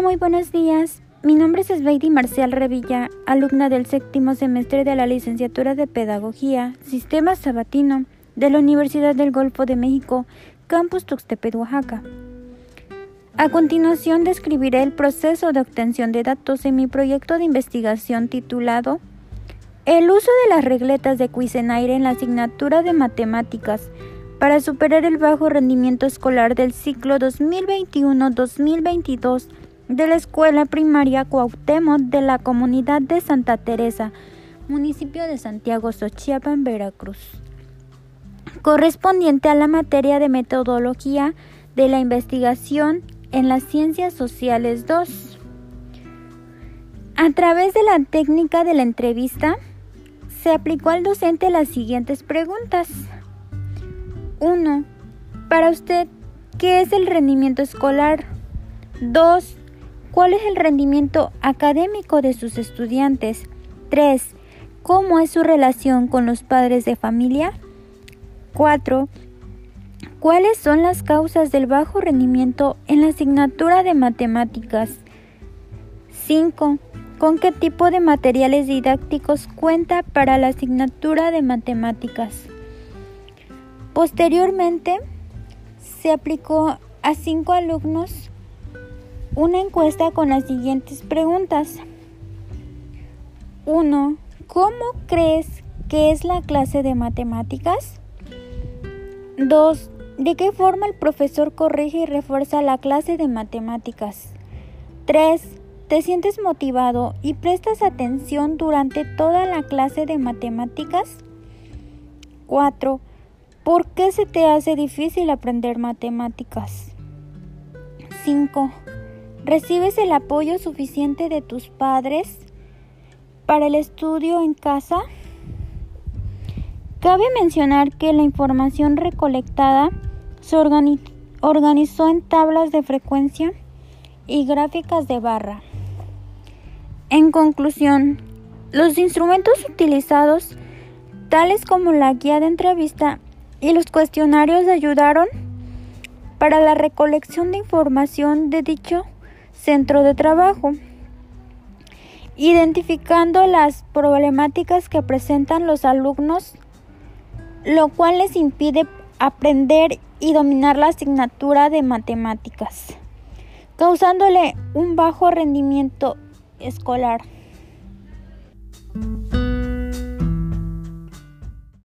muy buenos días. Mi nombre es Sveidi Marcial Revilla, alumna del séptimo semestre de la licenciatura de Pedagogía, Sistema Sabatino, de la Universidad del Golfo de México, Campus Tuxtepec, Oaxaca. A continuación describiré el proceso de obtención de datos en mi proyecto de investigación titulado El uso de las regletas de Cuisenaire en la asignatura de matemáticas para superar el bajo rendimiento escolar del ciclo 2021-2022 de la Escuela Primaria Cuauhtémoc de la Comunidad de Santa Teresa, municipio de Santiago Xochiapan, Veracruz, correspondiente a la materia de metodología de la investigación en las ciencias sociales 2. A través de la técnica de la entrevista, se aplicó al docente las siguientes preguntas. 1. Para usted, ¿qué es el rendimiento escolar? 2. ¿Cuál es el rendimiento académico de sus estudiantes? 3. ¿Cómo es su relación con los padres de familia? 4. ¿Cuáles son las causas del bajo rendimiento en la asignatura de matemáticas? 5. ¿Con qué tipo de materiales didácticos cuenta para la asignatura de matemáticas? Posteriormente, se aplicó a cinco alumnos una encuesta con las siguientes preguntas. 1. ¿Cómo crees que es la clase de matemáticas? 2. ¿De qué forma el profesor corrige y refuerza la clase de matemáticas? 3. ¿Te sientes motivado y prestas atención durante toda la clase de matemáticas? 4. ¿Por qué se te hace difícil aprender matemáticas? 5. ¿Recibes el apoyo suficiente de tus padres para el estudio en casa? Cabe mencionar que la información recolectada se organizó en tablas de frecuencia y gráficas de barra. En conclusión, los instrumentos utilizados, tales como la guía de entrevista y los cuestionarios ayudaron para la recolección de información de dicho centro de trabajo, identificando las problemáticas que presentan los alumnos, lo cual les impide aprender y dominar la asignatura de matemáticas, causándole un bajo rendimiento escolar.